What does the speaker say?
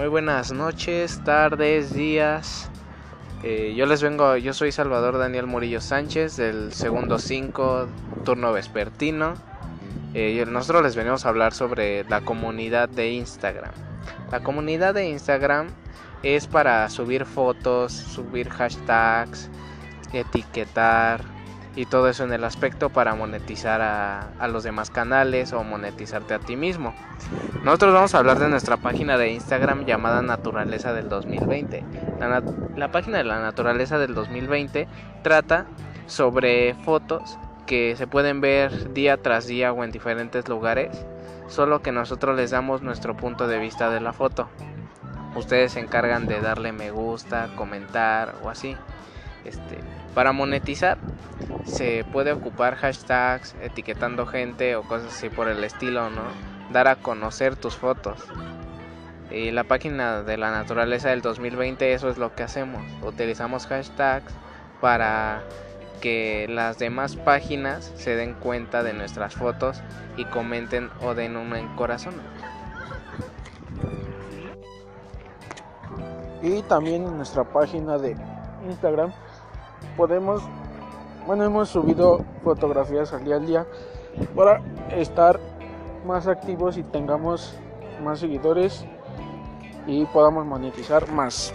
Muy buenas noches, tardes, días. Eh, yo les vengo, yo soy Salvador Daniel Murillo Sánchez del segundo 5 turno vespertino. Eh, nosotros les venimos a hablar sobre la comunidad de Instagram. La comunidad de Instagram es para subir fotos, subir hashtags, etiquetar, y todo eso en el aspecto para monetizar a, los demás canales o monetizarte a ti mismo. Nosotros vamos a hablar de nuestra página de Instagram llamada Naturaleza del 2020. La, la página de la Naturaleza del 2020 trata sobre fotos que se pueden ver día tras día o en diferentes lugares, solo que nosotros les damos nuestro punto de vista de la foto. Ustedes se encargan de darle me gusta, comentar o así. Este, para monetizar se puede ocupar hashtags, etiquetando gente o cosas así por el estilo, ¿no? Dar a conocer tus fotos. Y la página de la naturaleza del 2020 eso es lo que hacemos. Utilizamos hashtags para que las demás páginas se den cuenta de nuestras fotos y comenten o den un corazón. Y también en nuestra página de Instagram podemos, bueno, hemos subido fotografías al día al día para estar más activos y tengamos más seguidores y podamos monetizar más.